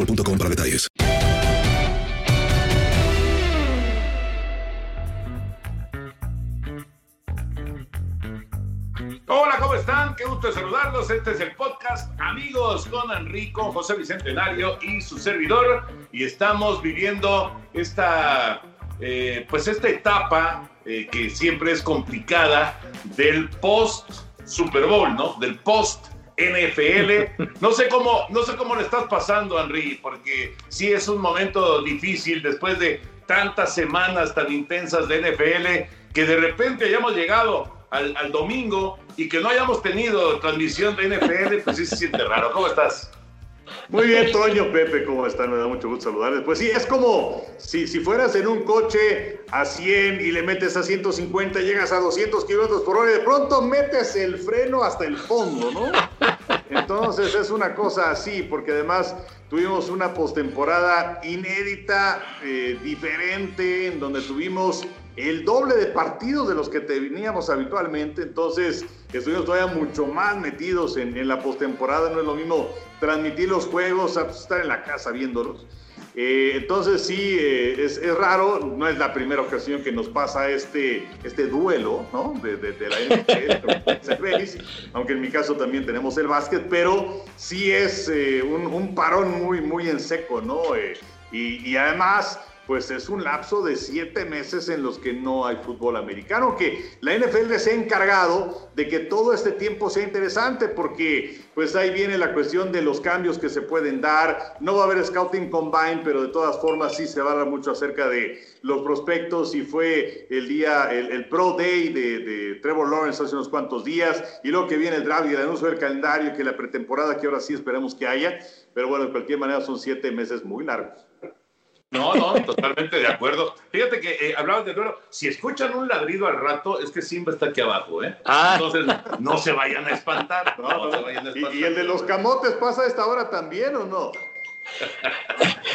boostmobile.com para detalles. Hola, ¿cómo están? Qué gusto saludarlos. Este es el podcast Amigos con Enrico, José Bicentenario y su servidor. Y estamos viviendo esta, eh, pues esta etapa eh, que siempre es complicada del post Super Bowl, ¿no? Del post NFL. No sé cómo, no sé cómo le estás pasando, Henry, porque sí es un momento difícil después de tantas semanas tan intensas de NFL que de repente hayamos llegado al, domingo y que no hayamos tenido transmisión de NFL, pues sí se siente raro. ¿Cómo estás? Muy bien, Toño, Pepe, ¿cómo están? Me da mucho gusto saludarles. Pues sí, es como si, si fueras en un coche a 100 y le metes a 150, llegas a 200 kilómetros por hora y de pronto metes el freno hasta el fondo, ¿no? Entonces es una cosa así, porque además tuvimos una postemporada inédita, eh, diferente, en donde tuvimos el doble de partidos de los que teníamos habitualmente, entonces estuvimos todavía mucho más metidos en, en la postemporada, no es lo mismo transmitir los juegos estar en la casa viéndolos. Eh, entonces sí, eh, es, es, raro, no es la primera ocasión que nos pasa este, este duelo ¿no? de, de, de la NFL, aunque en mi caso también tenemos el básquet, pero sí es eh, un, un, parón muy, muy en seco, ¿no? Y, y además pues es un lapso de siete meses en los que no hay fútbol americano, que la NFL se ha encargado de que todo este tiempo sea interesante, porque pues ahí viene la cuestión de los cambios que se pueden dar, no va a haber scouting combine, pero de todas formas sí se va a hablar mucho acerca de los prospectos y fue el día, el, Pro Day de, de, Trevor Lawrence hace unos cuantos días, y luego que viene el draft y el anuncio del calendario, que la pretemporada que ahora sí esperamos que haya, pero bueno, de cualquier manera son siete meses muy largos. No, no, totalmente de acuerdo. Fíjate que eh, hablabas de duelo. Si escuchan un ladrido al rato, es que Simba está aquí abajo, ¿eh? Ah. Entonces, no se vayan a espantar. No, no, se vayan a espantar. ¿Y, ¿Y, el de los camotes pasa a esta hora también o no?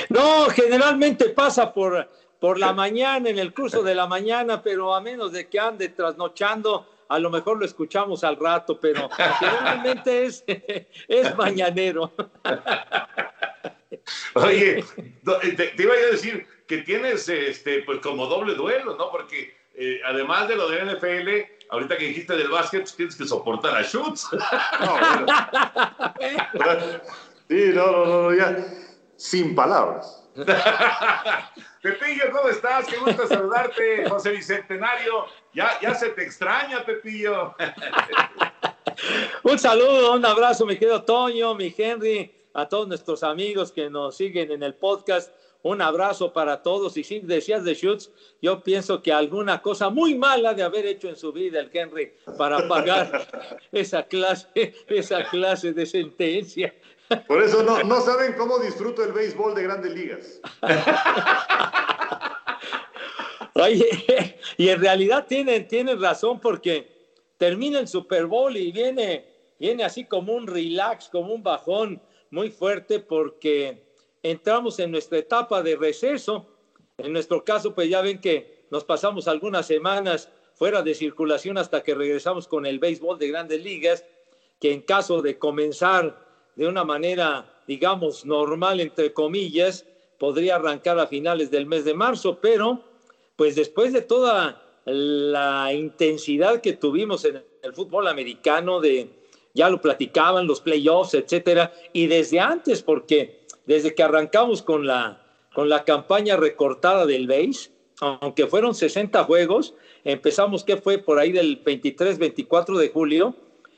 no, generalmente pasa por, por la mañana, en el curso de la mañana, pero a menos de que ande trasnochando, a lo mejor lo escuchamos al rato, pero generalmente es, es mañanero. Oye, te, te, iba a decir que tienes este, pues como doble duelo, ¿no? Porque eh, además de lo de NFL, ahorita que dijiste del básquet, pues tienes que soportar a Schutz. No, bueno. sí, no, no, no, ya. Sin palabras. Pepillo, ¿cómo estás? Qué gusto saludarte, José Bicentenario. Ya, ya se te extraña, Pepillo. Un saludo, un abrazo, mi querido Toño, mi Henry, a todos nuestros amigos que nos siguen en el podcast. Un abrazo para todos. Y si decías de Schutz, yo pienso que alguna cosa muy mala de haber hecho en su vida el Henry para pagar esa clase, esa clase de sentencia. Por eso no, no saben cómo disfruto el béisbol de grandes ligas. Oye, y en realidad tienen, tienen razón porque termina el Super Bowl y viene, viene así como un relax, como un bajón muy fuerte porque entramos en nuestra etapa de receso. En nuestro caso, pues ya ven que nos pasamos algunas semanas fuera de circulación hasta que regresamos con el béisbol de grandes ligas, que en caso de comenzar de una manera, digamos, normal, entre comillas, podría arrancar a finales del mes de marzo, pero pues después de toda la intensidad que tuvimos en el fútbol americano, de ya lo platicaban, los playoffs, etcétera, y desde antes, porque desde que arrancamos con la, con la campaña recortada del BASE, aunque fueron 60 juegos, empezamos que fue por ahí del 23, 24 de julio,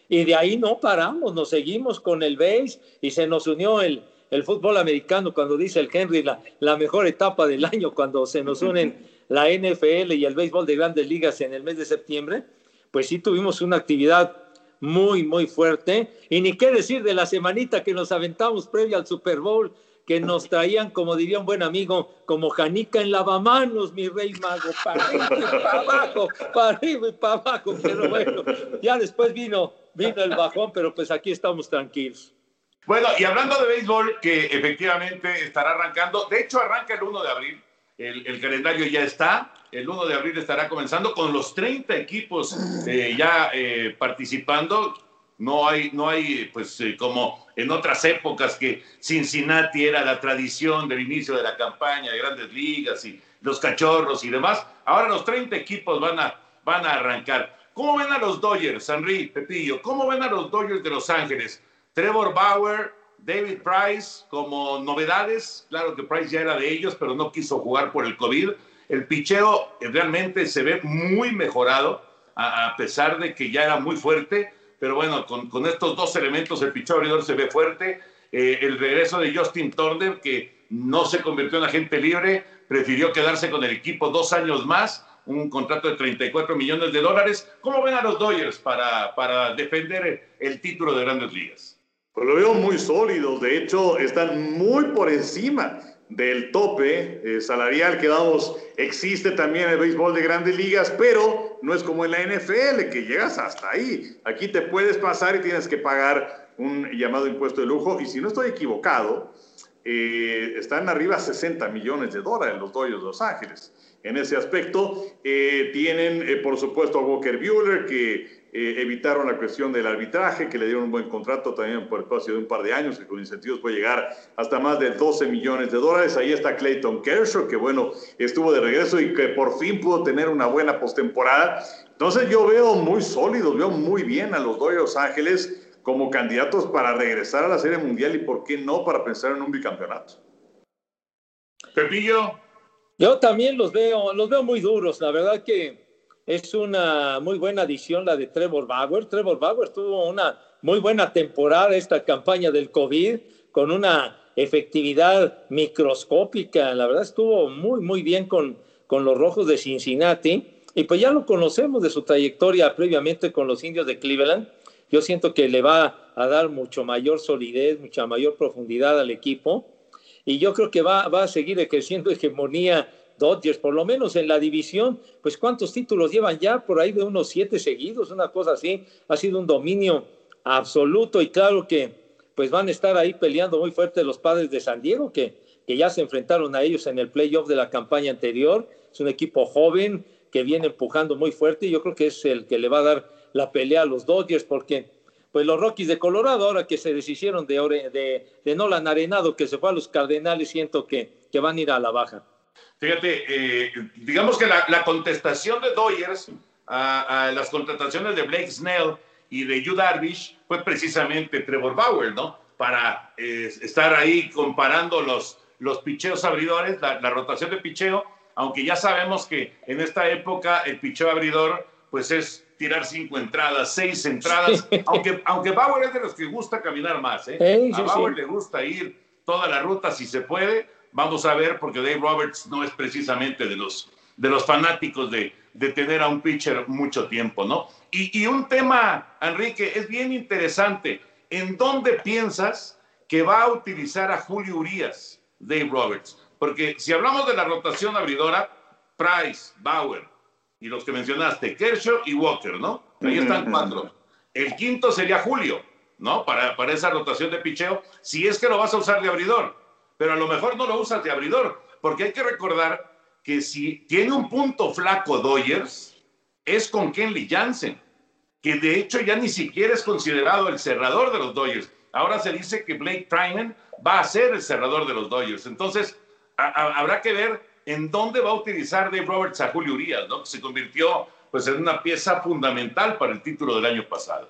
y de ahí no paramos, nos seguimos con el BASE y se nos unió el, el fútbol americano, cuando dice el Henry, la, la mejor etapa del año, cuando se nos unen la NFL y el béisbol de grandes ligas en el mes de septiembre, pues sí tuvimos una actividad muy, muy fuerte. Y ni qué decir de la semanita que nos aventamos previa al Super Bowl, que nos traían, como diría un buen amigo, como Janica en lavamanos, mi rey mago, para arriba y para abajo, para arriba y para abajo. Pero bueno, ya después vino, vino el bajón, pero pues aquí estamos tranquilos. Bueno, y hablando de béisbol, que efectivamente estará arrancando, de hecho arranca el 1 de abril, el, calendario ya está, el 1 de abril estará comenzando con los 30 equipos eh, ya eh, participando. No hay, no hay, pues eh, como en otras épocas que Cincinnati era la tradición del inicio de la campaña de grandes ligas y los cachorros y demás. Ahora los 30 equipos van a, van a arrancar. ¿Cómo ven a los Dodgers, Henry, Pepillo? ¿Cómo ven a los Dodgers de Los Ángeles? Trevor Bauer, David Price como novedades. Claro que Price ya era de ellos, pero no quiso jugar por el COVID. El picheo realmente se ve muy mejorado, a, pesar de que ya era muy fuerte. Pero bueno, con, estos dos elementos, el picheo abridor se ve fuerte. Eh, el regreso de Justin Turner, que no se convirtió en agente libre, prefirió quedarse con el equipo dos años más, un contrato de 34 millones de dólares. ¿Cómo ven a los Dodgers para, para defender el título de grandes ligas? Pues lo veo muy sólido, de hecho están muy por encima del tope eh, salarial que damos. Existe también en el béisbol de grandes ligas, pero no es como en la NFL, que llegas hasta ahí. Aquí te puedes pasar y tienes que pagar un llamado impuesto de lujo. Y si no estoy equivocado, eh, están arriba 60 millones de dólares los Dodgers de Los Ángeles. En ese aspecto, eh, tienen, por supuesto, a Walker Bueller, que eh, evitaron la cuestión del arbitraje, que le dieron un buen contrato también por el espacio de un par de años, que con incentivos puede llegar hasta más de 12 millones de dólares. Ahí está Clayton Kershaw, que bueno, estuvo de regreso y que por fin pudo tener una buena postemporada. Entonces yo veo muy sólidos, veo muy bien a los Dodgers Ángeles como candidatos para regresar a la Serie Mundial y por qué no para pensar en un bicampeonato. Pepillo. Yo también los veo, los veo muy duros. La verdad que es una muy buena adición la de Trevor Bauer. Trevor Bauer tuvo una muy buena temporada esta campaña del COVID con una efectividad microscópica. La verdad estuvo muy, muy bien con, con los Rojos de Cincinnati. Y pues ya lo conocemos de su trayectoria previamente con los Indios de Cleveland. Yo siento que le va a dar mucho mayor solidez, mucha mayor profundidad al equipo. Y yo creo que va, va a seguir ejerciendo hegemonía Dodgers, por lo menos en la división, pues cuántos títulos llevan ya, por ahí de unos siete seguidos, una cosa así, ha sido un dominio absoluto y claro que pues van a estar ahí peleando muy fuerte los padres de San Diego, que, que ya se enfrentaron a ellos en el playoff de la campaña anterior, es un equipo joven que viene empujando muy fuerte y yo creo que es el que le va a dar la pelea a los Dodgers porque pues los Rockies de Colorado, ahora que se deshicieron de, de, de Nolan Arenado, que se fue a los Cardenales, siento que, que van a ir a la baja. Fíjate, eh, digamos que la, contestación de Doyers a, las contrataciones de Blake Snell y de Yu Darvish fue precisamente Trevor Bauer, ¿no? Para eh, estar ahí comparando los, los picheos abridores, la, rotación de picheo, aunque ya sabemos que en esta época el picheo abridor pues es tirar cinco entradas, seis entradas, aunque, aunque Bauer es de los que gusta caminar más. ¿eh? Sí, sí, a Bauer le gusta ir toda la ruta si se puede. Vamos a ver, porque Dave Roberts no es precisamente de los, de los fanáticos de, de tener a un pitcher mucho tiempo, ¿no? Y, y un tema, Enrique, es bien interesante. ¿En dónde piensas que va a utilizar a Julio Urias, Dave Roberts? Porque si hablamos de la rotación abridora, Price, Bauer y los que mencionaste, Kershaw y Walker, ¿no? Ahí están cuatro. El quinto sería Julio, ¿no? Para, para esa rotación de picheo, si es que lo vas a usar de abridor. Pero a lo mejor no lo usas de abridor, porque hay que recordar que si tiene un punto flaco Dodgers, es con Kenley Jansen, que de hecho ya ni siquiera es considerado el cerrador de los Dodgers. Ahora se dice que Blake Trinan va a ser el cerrador de los Dodgers. Entonces, habrá que ver en dónde va a utilizar Dave Roberts a Julio Urias, ¿no? Que se convirtió pues, en una pieza fundamental para el título del año pasado.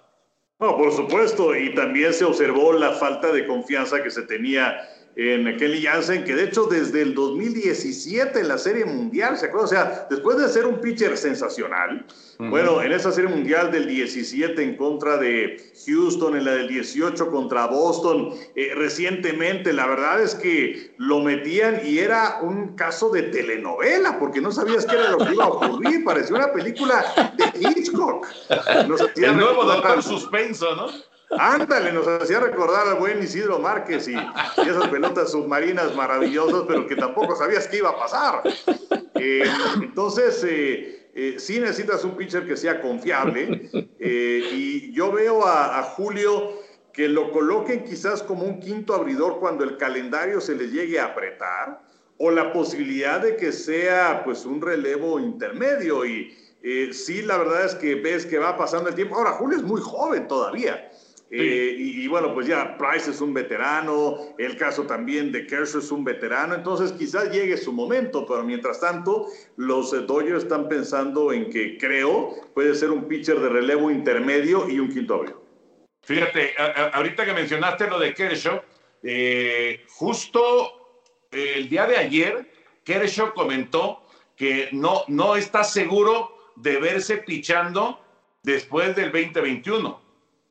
No, por supuesto, y también se observó la falta de confianza que se tenía en Kelly Jansen, que de hecho desde el 2017 en la Serie Mundial, ¿se acuerdan? O sea, después de ser un pitcher sensacional, bueno, en esa Serie Mundial del 17 en contra de Houston, en la del 18 contra Boston, eh, recientemente, la verdad es que lo metían y era un caso de telenovela, porque no sabías qué era lo que iba a ocurrir, parecía una película de Hitchcock. Nos El nuevo Doctor Suspenso, ¿no? Ándale, nos hacía recordar al buen Isidro Márquez y, y esas pelotas submarinas maravillosas, pero que tampoco sabías qué iba a pasar. Eh, entonces, eh, eh, sí necesitas un pitcher que sea confiable eh, y yo veo a, a Julio que lo coloquen quizás como un quinto abridor cuando el calendario se le llegue a apretar o la posibilidad de que sea pues un relevo intermedio y eh, sí la verdad es que ves que va pasando el tiempo. Ahora, Julio es muy joven todavía. Eh, y, y bueno, pues ya Price es un veterano, el caso también de Kershaw es un veterano, entonces quizás llegue su momento, pero mientras tanto los eh, Dodgers están pensando en que creo puede ser un pitcher de relevo intermedio y un quinto abridor. Fíjate, a- a- ahorita que mencionaste lo de Kershaw, eh, justo eh, el día de ayer, Kershaw comentó que no, no está seguro de verse pichando después del 2021.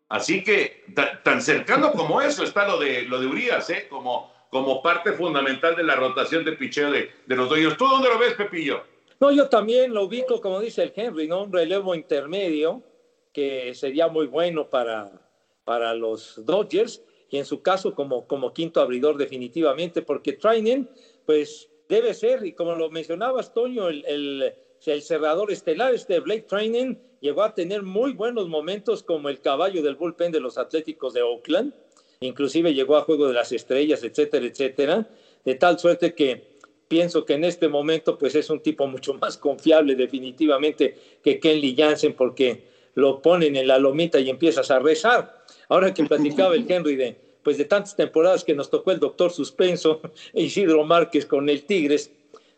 Así que ta- tan cercano como eso está lo de, lo de Urias, ¿eh? como, como parte fundamental de la rotación de picheo de, de los Dodgers. ¿Tú dónde lo ves, Pepillo? No, yo también lo ubico, como dice el Henry, ¿no? Un relevo intermedio que sería muy bueno para, para los Dodgers y en su caso como, como quinto abridor definitivamente, porque Trinan, pues debe ser, y como lo mencionabas, Toño, el, el, el cerrador estelar, este Blake Trinan, llegó a tener muy buenos momentos como el caballo del bullpen de los Atléticos de Oakland, inclusive llegó a Juego de las Estrellas, etcétera, etcétera, de tal suerte que pienso que en este momento pues es un tipo mucho más confiable definitivamente que Kenley Jansen porque lo ponen en la lomita y empiezas a rezar. Ahora que platicaba el Henry de pues de tantas temporadas que nos tocó el doctor suspenso Isidro Márquez con el Tigres,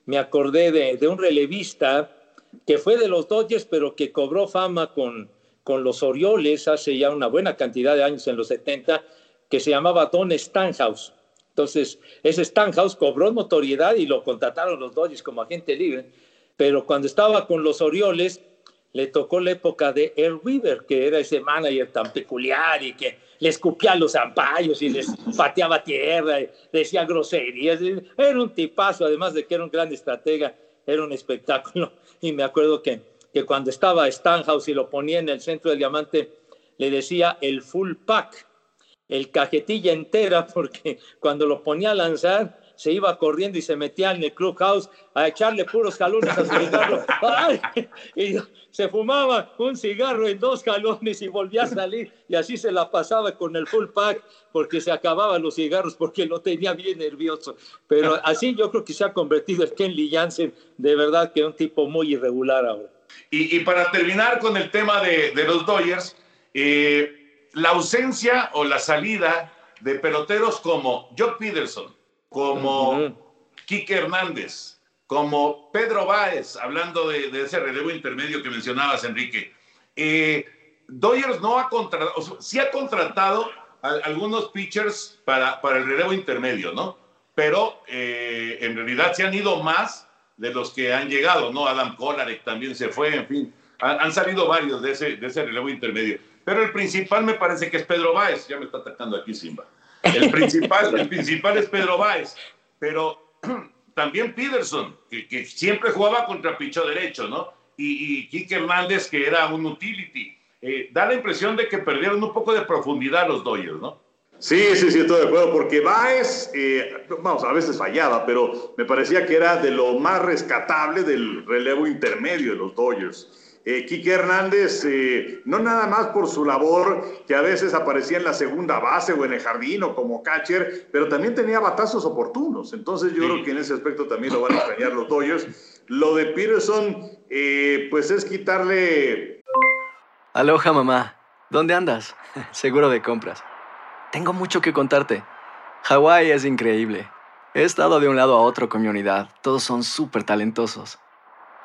me acordé de, de un relevista que fue de los Dodgers pero que cobró fama con, con los Orioles hace ya una buena cantidad de años en los 70 que se llamaba Don Stanhouse. Entonces, ese Stanhouse cobró notoriedad y lo contrataron los Dodgers como agente libre, pero cuando estaba con los Orioles, le tocó la época de Earl Weaver, que era ese manager tan peculiar y que le escupía los zampallos y les pateaba tierra, y decía groserías. Era un tipazo, además de que era un gran estratega, era un espectáculo. Y me acuerdo que, que cuando estaba Stanhouse y lo ponía en el centro del diamante, le decía el full pack el cajetilla entera, porque cuando lo ponía a lanzar, se iba corriendo y se metía en el clubhouse a echarle puros jalones a su cigarro. ¡Ay! Y se fumaba un cigarro en dos jalones y volvía a salir. Y así se la pasaba con el full pack, porque se acababan los cigarros, porque lo tenía bien nervioso. Pero así yo creo que se ha convertido el Kenley Jansen, de verdad que es un tipo muy irregular ahora. Y, y para terminar con el tema de, de los Dodgers, eh, la ausencia o la salida de peloteros como Jock Peterson, como uh -huh. Quique Hernández, como Pedro Báez, hablando de, de, ese relevo intermedio que mencionabas, Enrique. Eh, Dodgers no ha contratado, o sea, sí ha contratado a, algunos pitchers para, para, el relevo intermedio, ¿no? Pero eh, en realidad se han ido más de los que han llegado, ¿no? Adam Kolarek también se fue, en fin. Han, han salido varios de ese, de ese relevo intermedio. Pero el principal me parece que es Pedro Báez. Ya me está atacando aquí Simba. El principal, el principal es Pedro Báez. Pero también Peterson, que, que siempre jugaba contra picho derecho, ¿no? Y, y Kike Hernández, que era un utility. Eh, da la impresión de que perdieron un poco de profundidad los Dodgers, ¿no? Sí, sí, sí, estoy de acuerdo, porque Baez, eh, vamos, a veces fallaba, pero me parecía que era de lo más rescatable del relevo intermedio de los Dodgers. Eh, Quique Hernández, eh, no nada más por su labor, que a veces aparecía en la segunda base o en el jardín o como catcher, pero también tenía batazos oportunos. Entonces yo creo que en ese aspecto también lo van a extrañar los Dodgers. Lo de Peterson, eh, pues es quitarle... Aloha mamá, ¿dónde andas? Seguro de compras. Tengo mucho que contarte. Hawái es increíble. He estado de un lado a otro con mi unidad. Todos son súper talentosos.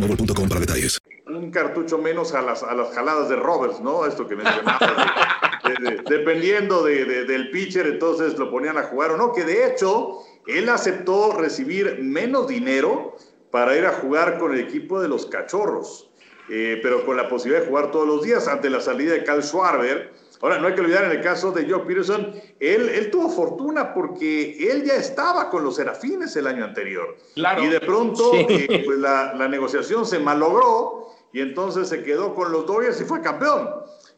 para detalles. un cartucho menos a las, a las jaladas de Roberts, ¿no? Esto que mencionabas. de- de- dependiendo de- de- del pitcher, entonces lo ponían a jugar o no. Que de hecho, él aceptó recibir menos dinero para ir a jugar con el equipo de los cachorros, eh, pero con la posibilidad de jugar todos los días ante la salida de Cal Schwarber. Ahora, no hay que olvidar en el caso de Joe Peterson, él, él tuvo fortuna porque él ya estaba con los Serafines el año anterior. Claro. Y de pronto, Sí. eh, pues la, la negociación se malogró y entonces se quedó con los Dodgers y fue campeón.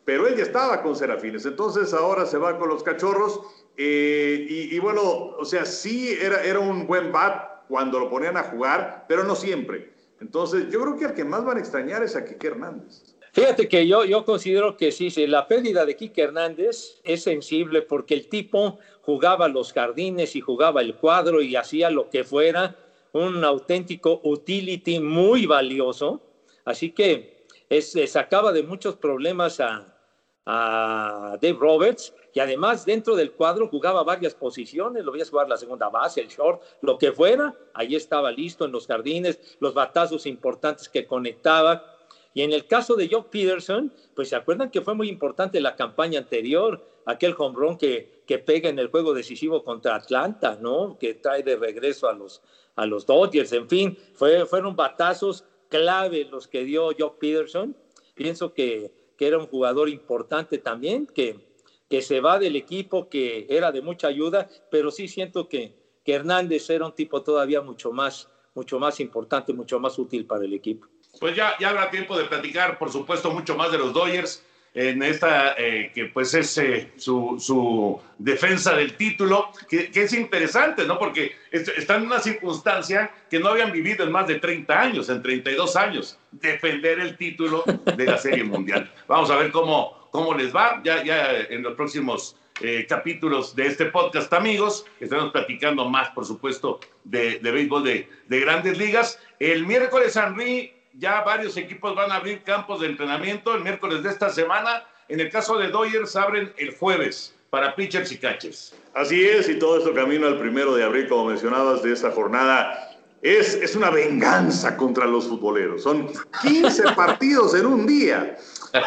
Pero él ya estaba con Serafines, entonces ahora se va con los cachorros. eh, y, y bueno, o sea, sí era, era un buen bat cuando lo ponían a jugar, pero no siempre. Entonces, yo creo que al que más van a extrañar es a Kike Hernández. Fíjate que yo, yo considero que sí, sí, la pérdida de Quique Hernández es sensible porque el tipo jugaba los jardines y jugaba el cuadro y hacía lo que fuera, un auténtico utility muy valioso. Así que es, sacaba de muchos problemas a, a Dave Roberts y además dentro del cuadro jugaba varias posiciones, lo veías jugar la segunda base, el short, lo que fuera, ahí estaba listo en los jardines, los batazos importantes que conectaba. Y en el caso de Joe Peterson, pues se acuerdan que fue muy importante la campaña anterior, aquel home run que, que pega en el juego decisivo contra Atlanta, ¿no? Que trae de regreso a los, a los Dodgers, en fin, fue, fueron batazos clave los que dio Joe Peterson. Pienso que, que era un jugador importante también, que, que se va del equipo, que era de mucha ayuda, pero sí siento que, que Hernández era un tipo todavía mucho más, mucho más importante, mucho más útil para el equipo. Pues ya, ya habrá tiempo de platicar, por supuesto, mucho más de los Dodgers en esta, eh, que pues es eh, su, su defensa del título, que, es interesante, ¿no? Porque est- están en una circunstancia que no habían vivido en más de 30 años, en 32 años, defender el título de la Serie Mundial. Vamos a ver cómo, cómo les va. Ya, ya en los próximos eh, capítulos de este podcast, amigos, estaremos platicando más, por supuesto, de, de béisbol de, de grandes ligas. El miércoles, Henry, ya varios equipos van a abrir campos de entrenamiento el miércoles de esta semana. En el caso de Dodgers, abren el jueves para pitchers y catchers. Así es, y todo esto camino al primero de abril, como mencionabas, de esta jornada. Es, es una venganza contra los futboleros. Son 15 partidos en un día.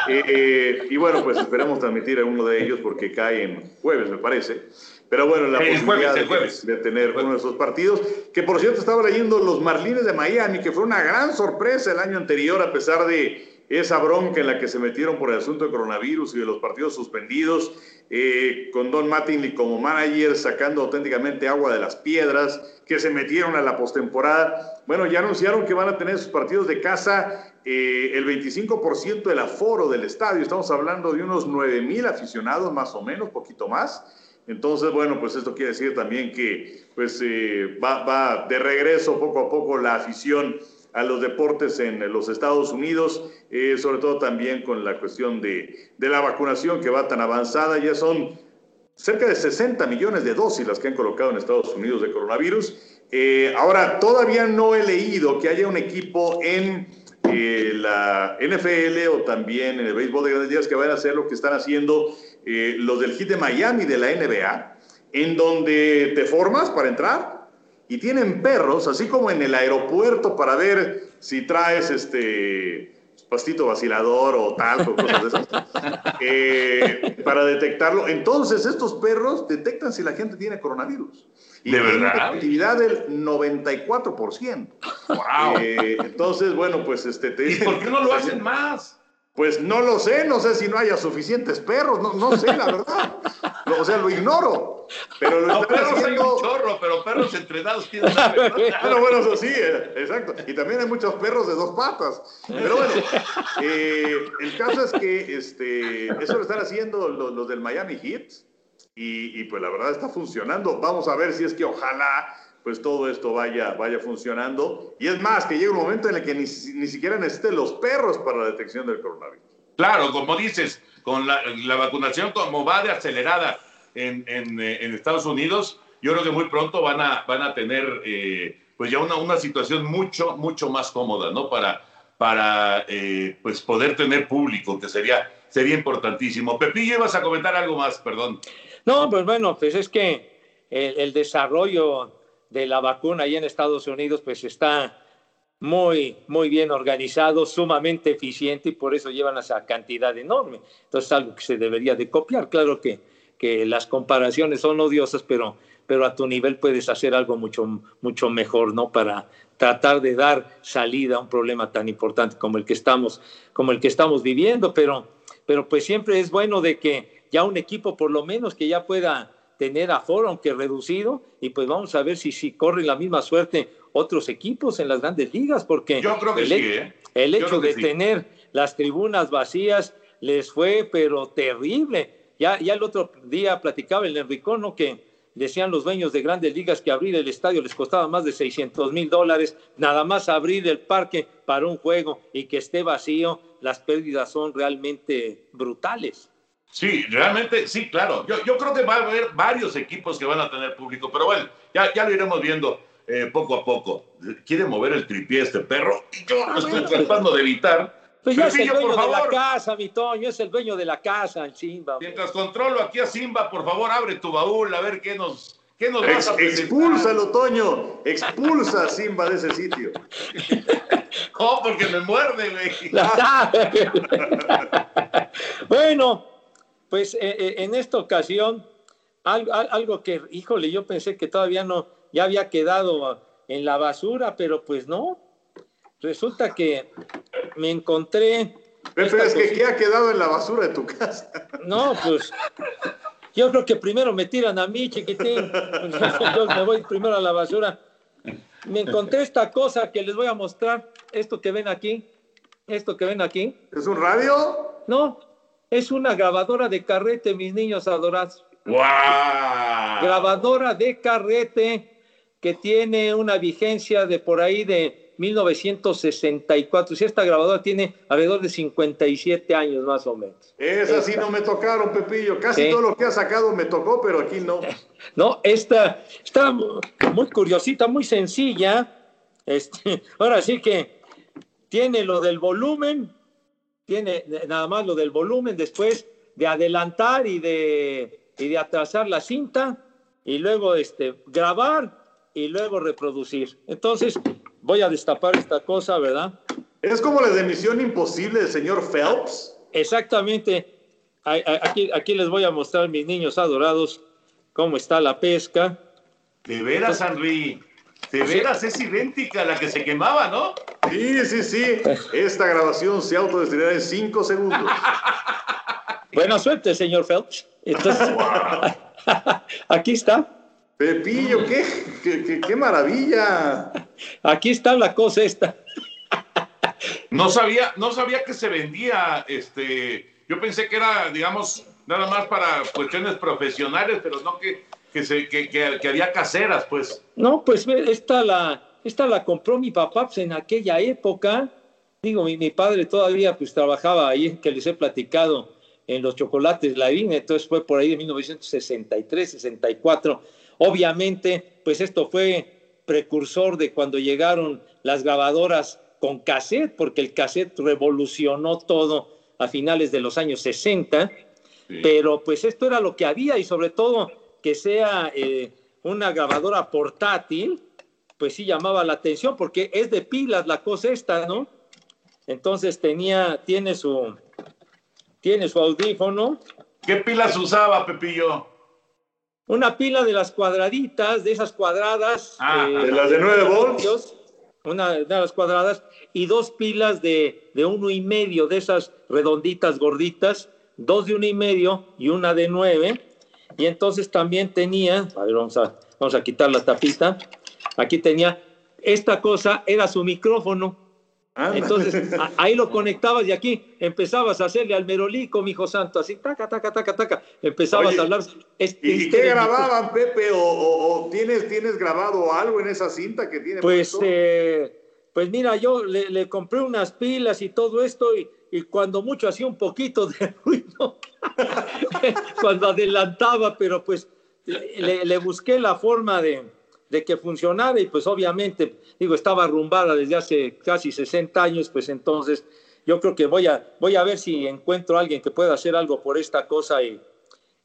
Eh, eh, y bueno, pues esperemos transmitir a uno de ellos porque cae en jueves, me parece. Pero bueno, la El posibilidad jueves, el de- jueves. de tener uno de esos partidos, que por cierto estaba leyendo los Marlines de Miami, que fue una gran sorpresa el año anterior, a pesar de esa bronca en la que se metieron por el asunto de coronavirus y de los partidos suspendidos, eh, con Don Mattingly como manager, sacando auténticamente agua de las piedras, que se metieron a la postemporada. Bueno, ya anunciaron que van a tener sus partidos de casa eh, el 25% del aforo del estadio. Estamos hablando de unos 9 mil aficionados, más o menos, poquito más. Entonces, bueno, pues esto quiere decir también que pues, eh, va, va de regreso poco a poco la afición a los deportes en los Estados Unidos, eh, sobre todo también con la cuestión de, de la vacunación que va tan avanzada. Ya son cerca de 60 millones de dosis las que han colocado en Estados Unidos de coronavirus. Eh, ahora, todavía no he leído que haya un equipo en eh, la NFL o también en el béisbol de grandes ligas que vayan a hacer lo que están haciendo eh, los del Heat de Miami de la NBA, en donde te formas para entrar y tienen perros, así como en el aeropuerto para ver si traes este pastito vacilador o tal, o cosas de esas, eh, para detectarlo. Entonces, estos perros detectan si la gente tiene coronavirus. Y ¿De verdad? una efectividad del 94%. ¡Wow! Eh, entonces, bueno, pues este te ¿Y por qué no lo hacen más? Pues no lo sé, no sé si no haya suficientes perros, no, no sé, la verdad. O sea, lo ignoro. Pero lo No, están perros hay haciendo. un chorro, pero perros entrenados tienen una Bueno, bueno, eso sí, eh, exacto. Y también hay muchos perros de dos patas. Pero bueno, eh, el caso es que este, eso lo están haciendo los, los del Miami Heat y, y, pues la verdad está funcionando. Vamos a ver si es que ojalá pues todo esto vaya, vaya funcionando. Y es más, que llegue un momento en el que ni, ni siquiera necesiten los perros para la detección del coronavirus. Claro, como dices, con la, la vacunación como va de acelerada en, en, eh, en Estados Unidos, yo creo que muy pronto van a, van a tener eh, pues ya una, una situación mucho, mucho más cómoda, ¿no? Para, para eh, pues poder tener público, que sería, sería importantísimo. Pepillo, ibas a comentar algo más, perdón. No, pues bueno, pues es que el, el desarrollo de la vacuna ahí en Estados Unidos pues está muy, muy bien organizado, sumamente eficiente y por eso llevan esa cantidad enorme. Entonces, algo que se debería de copiar. Claro que, que las comparaciones son odiosas, pero, pero a tu nivel puedes hacer algo mucho, mucho mejor, ¿no? Para tratar de dar salida a un problema tan importante como el que estamos, como el que estamos viviendo, pero, pero pues siempre es bueno de que ya un equipo por lo menos que ya pueda tener aforo, aunque reducido, y pues vamos a ver si, si corren la misma suerte otros equipos en las grandes ligas, porque Yo creo que el, sí, ¿eh? hecho que de sí. tener las tribunas vacías les fue, pero terrible. Ya, ya el otro día platicaba el Enricón, ¿no? que decían los dueños de grandes ligas que abrir el estadio les costaba más de 600 mil dólares, nada más abrir el parque para un juego y que esté vacío, las pérdidas son realmente brutales. Sí, realmente, sí, claro. Yo, yo creo que va a haber varios equipos que van a tener público, pero bueno, ya, ya lo iremos viendo eh, poco a poco. Quiere mover el tripié este perro y yo lo estoy tratando de evitar. Pues ya es el dueño por de la casa, mi Toño, es el dueño de la casa, el Simba. mientras controlo aquí a Simba, por favor, abre tu baúl a ver qué nos, qué nos vas Ex- a presentar. expúlsalo, Toño. Expulsa a Simba de ese sitio. Oh, porque me muerde, güey. bueno, pues eh, eh, en esta ocasión, al- al- algo que, híjole, yo pensé que todavía no, ya había quedado en la basura, pero pues no. Resulta que me encontré. Esta es que ¿qué ha quedado en la basura de tu casa? No, pues yo creo que primero me tiran a mí, chiquitín. Yo me voy primero a la basura. Me encontré esta cosa que les voy a mostrar. Esto que ven aquí. Esto que ven aquí. ¿Es un radio? No, es una grabadora de carrete, mis niños adorados. ¡Guau! Grabadora de carrete que tiene una vigencia de por ahí de 1964. Si esta grabadora tiene alrededor de 57 años más o menos. Esa sí no me tocaron, Pepillo. Casi todo lo que ha sacado me tocó, pero aquí no. No, esta está muy curiosita, muy sencilla. Este, ahora sí que tiene lo del volumen, tiene nada más lo del volumen, después de adelantar y de, y de atrasar la cinta, y luego este, grabar y luego reproducir. Entonces, voy a destapar esta cosa, ¿verdad? Es como la de Misión Imposible del señor Phelps. Exactamente. Aquí, aquí les voy a mostrar, mis niños adorados, cómo está la pesca. De veras, Henry. De veras, es idéntica a la que se quemaba, ¿no? Sí, sí, sí. Esta grabación se autodestruirá en cinco segundos. Buena suerte, señor Phelps. Entonces, aquí está. Pepillo, qué, qué, qué- qué maravilla. Aquí está la cosa esta. No sabía, no sabía que se vendía, este, yo pensé que era, digamos, nada más para cuestiones profesionales, pero no que, que, se, que, que- que había caseras, pues. No, pues esta la, esta la compró mi papá pues, en aquella época. Digo, mi, mi padre todavía pues trabajaba ahí, que les he platicado, en los chocolates Lavín, entonces fue por ahí de 1963, 64. Obviamente, pues esto fue precursor de cuando llegaron las grabadoras con cassette, porque el cassette revolucionó todo a finales de los años 60, pero pues esto era lo que había y sobre todo que sea eh, una grabadora portátil, pues sí llamaba la atención porque es de pilas la cosa esta, ¿no? Entonces tenía, tiene su, tiene su audífono. ¿Qué pilas usaba, Pepillo? Una pila de las cuadraditas, de esas cuadradas. Ah, ¿de las de nueve volts? Una de las cuadradas y dos pilas de, de uno y medio, de esas redonditas gorditas, dos de uno y medio y una de nueve. Y entonces también tenía, a ver, vamos a, vamos a quitar la tapita. Aquí tenía, esta cosa era su micrófono. Entonces, a- ahí lo conectabas y aquí empezabas a hacerle al merolico, mi hijo santo, así, taca, taca, taca, taca. Empezabas Oye, a hablar. Este- ¿Y, este qué el grababan, Pepe? ¿O, o- o tienes, tienes grabado algo en esa cinta que tiene? Pues, eh, pues mira, yo le, le compré unas pilas y todo esto y, y cuando mucho hacía un poquito de ruido, cuando adelantaba, pero pues le, le busqué la forma de, de que funcionara y pues obviamente, digo, estaba arrumbada desde hace casi 60 años, pues entonces yo creo que voy a, voy a ver si encuentro a alguien que pueda hacer algo por esta cosa y,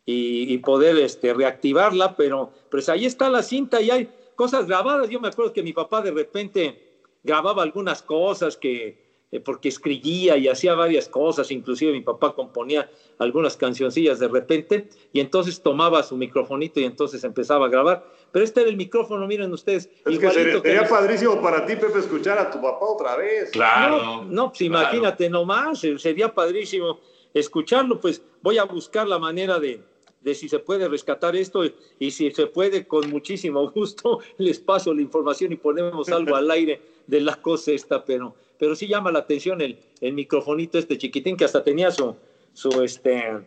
y, y poder este, reactivarla, pero pues ahí está la cinta y hay cosas grabadas. Yo me acuerdo que mi papá de repente grababa algunas cosas que, eh, porque escribía y hacía varias cosas, inclusive mi papá componía algunas cancioncillas de repente y entonces tomaba su microfonito y entonces empezaba a grabar. Pero este era el micrófono, miren ustedes. Es que sería, que sería les- padrísimo para ti, Pepe, escuchar a tu papá otra vez. no, no, pues imagínate nomás, eh, sería padrísimo escucharlo, pues voy a buscar la manera de, de si se puede rescatar esto y si se puede, con muchísimo gusto, les paso la información y ponemos algo al aire de la cosa esta, pero, pero sí llama la atención el, el microfonito este chiquitín que hasta tenía su, su, este,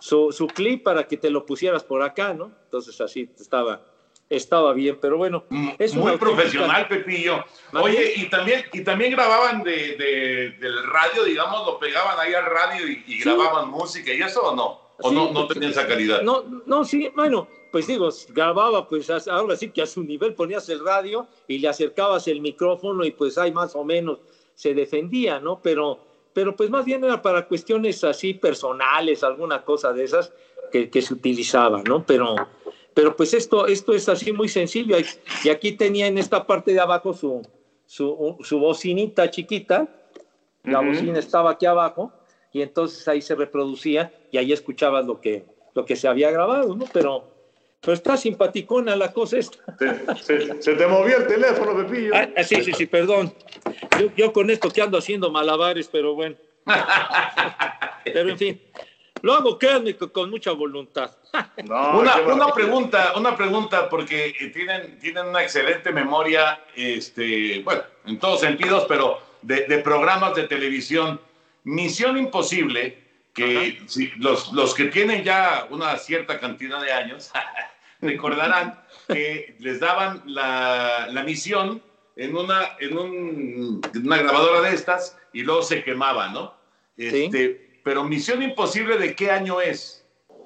su, su clip para que te lo pusieras por acá, ¿no? Entonces así estaba, estaba bien, pero bueno. Es una Muy profesional, Pepillo. Oye, y también, y también grababan de, de- del radio, digamos, lo pegaban ahí al radio y, y grababan música y eso o no? ¿O Sí, no, no tenían esa calidad? No, no, sí, bueno, pues digo, grababa, pues ahora sí que a su nivel ponías el radio y le acercabas el micrófono y pues ahí más o menos se defendía, ¿no? Pero, pero pues más bien era para cuestiones así personales, alguna cosa de esas que, que se utilizaba, ¿no? Pero, pero pues esto, esto es así muy sencillo. Y- aquí tenía en esta parte de abajo su, su, su bocinita chiquita, la bocina estaba aquí abajo y entonces ahí se reproducía y ahí escuchabas lo que, lo que se había grabado, ¿no? Pero, pero está simpaticona la cosa esta. Se, se te movió el teléfono, Pepillo. Ah, ah, sí, sí, sí, perdón. Yo, yo con esto que ando haciendo malabares, pero bueno. Pero en fin, lo hago, créanme, con mucha voluntad. una, una pregunta, una pregunta, porque eh, tienen, tienen una excelente memoria, este, bueno, en todos sentidos, pero de, de programas de televisión. Misión Imposible, que si- los, los que tienen ya una cierta cantidad de años recordarán que les daban la, la misión en una, en un- una grabadora de estas y luego se quemaba, ¿no? Este, Pero Misión Imposible, ¿de qué año es?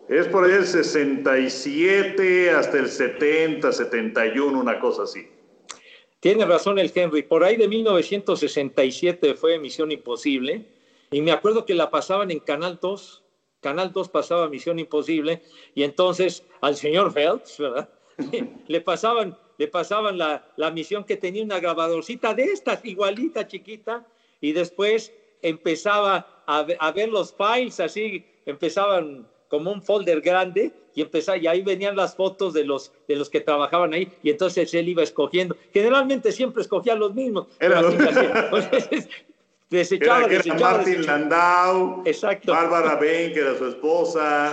Es por ahí el 67 hasta el 70, 71, una cosa así. Tiene razón el Henry. Por ahí de 1967 fue Misión Imposible. Y me acuerdo que la pasaban en Canal 2. Canal 2 pasaba Misión Imposible. Y entonces al señor Phelps, ¿verdad? le pasaban, le pasaban la, la misión que tenía una grabadorcita de estas, igualita, chiquita. Y después empezaba a, a ver los files así. Empezaban como un folder grande y empezaba, y ahí venían las fotos de los, de los que trabajaban ahí, y entonces él iba escogiendo. Generalmente siempre escogía los mismos. Era pues, desechaba, Era, que era desechaba, Martin desechaba. Landau, Exacto. Bárbara Bain, que era su esposa,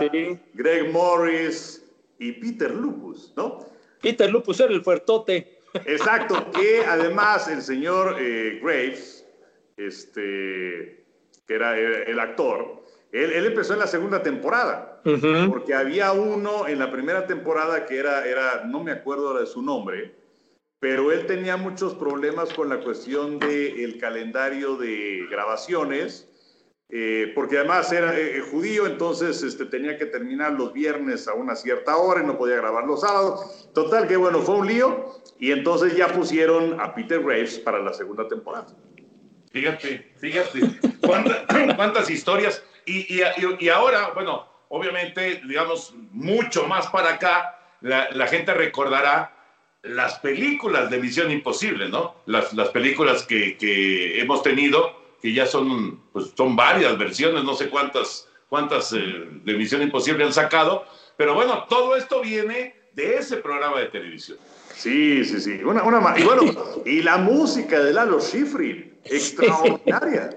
Greg Morris y Peter Lupus, ¿no? Peter Lupus era el fuertote. Exacto, que además el señor eh, Graves, este, que era el, el actor, él, él empezó en la segunda temporada, porque había uno en la primera temporada que era, era no me acuerdo ahora de su nombre, pero él tenía muchos problemas con la cuestión del calendario de grabaciones, eh, porque además era eh, judío, entonces este, tenía que terminar los viernes a una cierta hora y no podía grabar los sábados. Total, que bueno, fue un lío y entonces ya pusieron a Peter Graves para la segunda temporada. Fíjate, fíjate, cuánta- cuántas historias. Y, y- ahora, bueno, obviamente, digamos, mucho más para acá, la gente recordará las películas de Misión Imposible, ¿no? Las, las películas que, que hemos tenido, que ya son, pues, son varias versiones, no sé cuántas, cuántas eh, de Misión Imposible han sacado, pero bueno, todo esto viene de ese programa de televisión. Sí, sí, sí. Una, una y bueno, y la música de Lalo Schifrin, extraordinaria.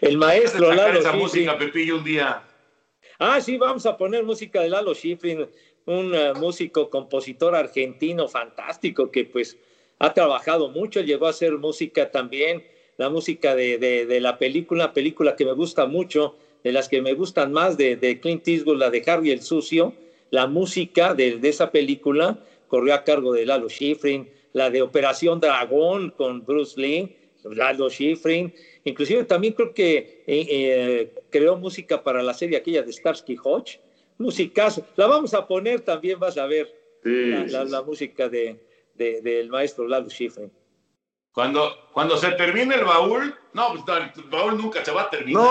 El maestro Sacar Lalo esa Schifrin. música, Pepillo, un día. Ah, sí, vamos a poner música de Lalo Schifrin, un eh, músico, compositor argentino fantástico que pues ha trabajado mucho, llegó a hacer música también, la música de, de- de la película, película que me gusta mucho, de las que me gustan más de, de Clint Eastwood, la de Harry el Sucio, la música de, esa película corrió a cargo de Lalo Schifrin, la de Operación Dragón con Bruce Lee, Lalo Schifrin, inclusive también creo que eh, eh, creó música para la serie aquella de Starsky Hodge, musicazo, la vamos a poner también, vas a ver, la, la- la música de, de- del maestro Lalo Schifrin. Cuando, cuando se termine el baúl, no, pues no, el baúl nunca se va a terminar.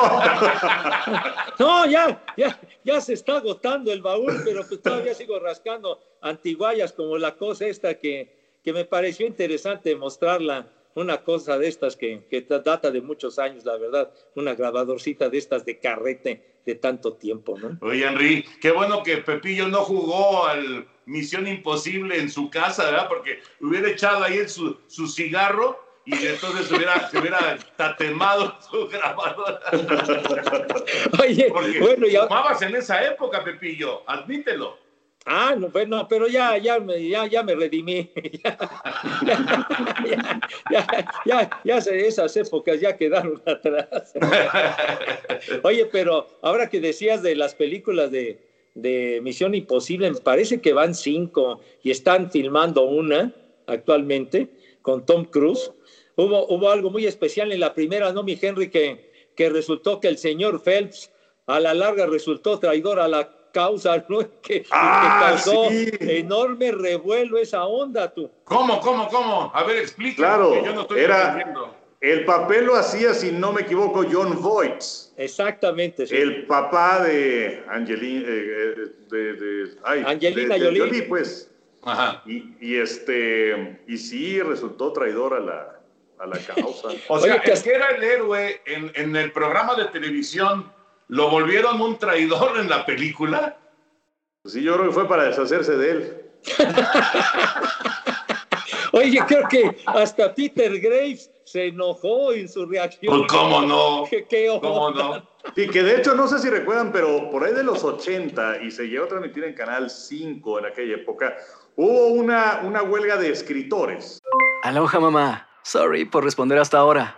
No, ya, ya, ya se está agotando el baúl, pero pues todavía sigo rascando antiguallas como la cosa esta que, que me pareció interesante mostrarla, una cosa de estas que, que data de muchos años, la verdad, una grabadorcita de estas de carrete de tanto tiempo, ¿no? Oye, Henry, qué bueno que Pepillo no jugó al Misión Imposible en su casa, ¿verdad? Porque hubiera echado ahí su, su cigarro y entonces hubiera, se hubiera tatemado su grabadora. Oye, Porque bueno, ya- fumabas en esa época, Pepillo, admítelo. Ah, no, bueno, pero ya, ya, me, ya, ya me redimí. ya, ya, ya, esas épocas ya quedaron atrás. Oye, pero ahora que decías de las películas de, de Misión Imposible, me parece que van cinco y están filmando una actualmente con Tom Cruise. Hubo, hubo algo muy especial en la primera, ¿no, mi Henry? Que, que resultó que el señor Phelps a la larga resultó traidor a la causa, ¿no? Que, que Ah, causó sí. enorme revuelo esa onda, tú. ¿Cómo, cómo, cómo? A ver, explícame. Claro, porque yo no estoy era entendiendo. el papel lo hacía, si no me equivoco, John Voight, Exactamente. sí. el papá de Angelina, de, de- ay, Angelina de- de Jolie. pues. Ajá. Y, y este, y sí resultó traidor a la, a la causa. O sea, el que era el héroe en, en el programa de televisión, ¿lo volvieron un traidor en la película? Sí, yo creo que fue para deshacerse de él. Oye, creo que hasta Peter Graves se enojó en su reacción. Pues, ¿cómo no? ¿Qué, qué ¿Cómo onda? no? Sí, que de hecho no sé si recuerdan, pero por ahí de los 80 y se llegó a transmitir en Canal 5 en aquella época, hubo una, una huelga de escritores. Aloha mamá. Sorry por responder hasta ahora.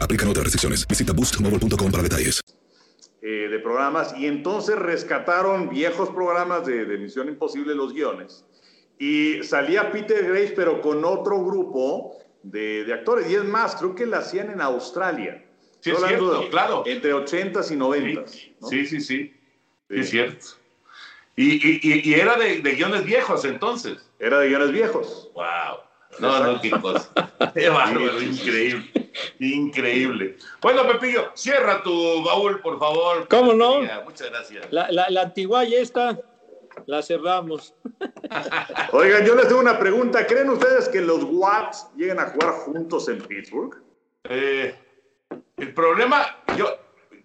Aplican otras restricciones. Visita boostmobile.com para detalles. eh, de programas y entonces rescataron viejos programas de, de Misión Imposible, los guiones. Y salía Peter Grace, pero con otro grupo de, de actores. Y es más, creo que la hacían en Australia. Sí, es cierto, claro. Entre 80s y 90s. ¿no? Sí, sí, sí. Sí, es cierto. Y, y- y- y era de, de guiones viejos entonces. Era de guiones viejos. Wow. No, no, qué cosa. Qué bárbaro, increíble. Increíble. Bueno, Pepillo, cierra tu baúl, por favor. ¿Cómo no? Muchas gracias. La, la, la antigua ya está, la cerramos. Oigan, yo les tengo una pregunta. ¿Creen ustedes que los Watts lleguen a jugar juntos en Pittsburgh? Eh, el problema, yo,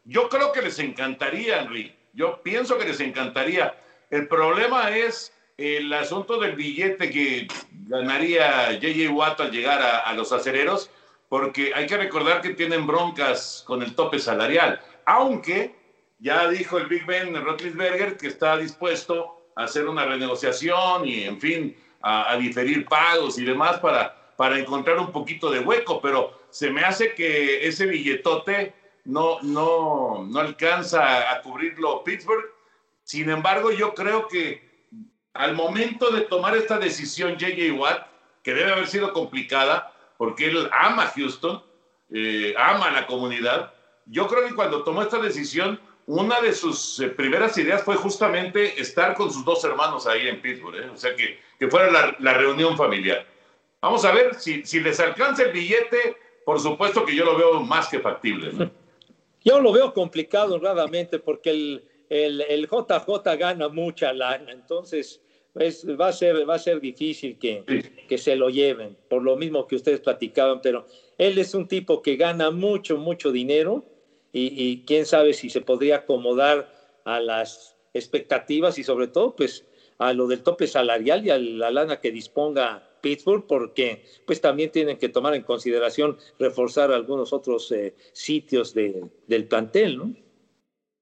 yo creo que les encantaría, Henry. Yo pienso que les encantaría. El problema es el asunto del billete que ganaría JJ Watt al llegar a, a los acereros, porque hay que recordar que tienen broncas con el tope salarial. Aunque ya dijo el Big Ben Roethlisberger que está dispuesto a hacer una renegociación y, en fin, a, a diferir pagos y demás para, para encontrar un poquito de hueco, pero se me hace que ese billetote no, no, no alcanza a cubrirlo Pittsburgh. Sin embargo, yo creo que al momento de tomar esta decisión, JJ Watt, que debe haber sido complicada, porque él ama Houston, eh, ama la comunidad, yo creo que cuando tomó esta decisión, una de sus eh, primeras ideas fue justamente estar con sus dos hermanos ahí en Pittsburgh, ¿eh? o sea, que, que fuera la, la reunión familiar. Vamos a ver si, si les alcanza el billete, por supuesto que yo lo veo más que factible. ¿no? Yo lo veo complicado honradamente porque el, el, el JJ gana mucha lana, entonces es- va, a ser, va a ser difícil que, que se lo lleven, por lo mismo que ustedes platicaban, pero él es un tipo que gana mucho, mucho dinero y, y quién sabe si se podría acomodar a las expectativas y sobre todo pues a lo del tope salarial y a la lana que disponga Pittsburgh, porque pues también tienen que tomar en consideración reforzar algunos otros eh, sitios de- del plantel, ¿no?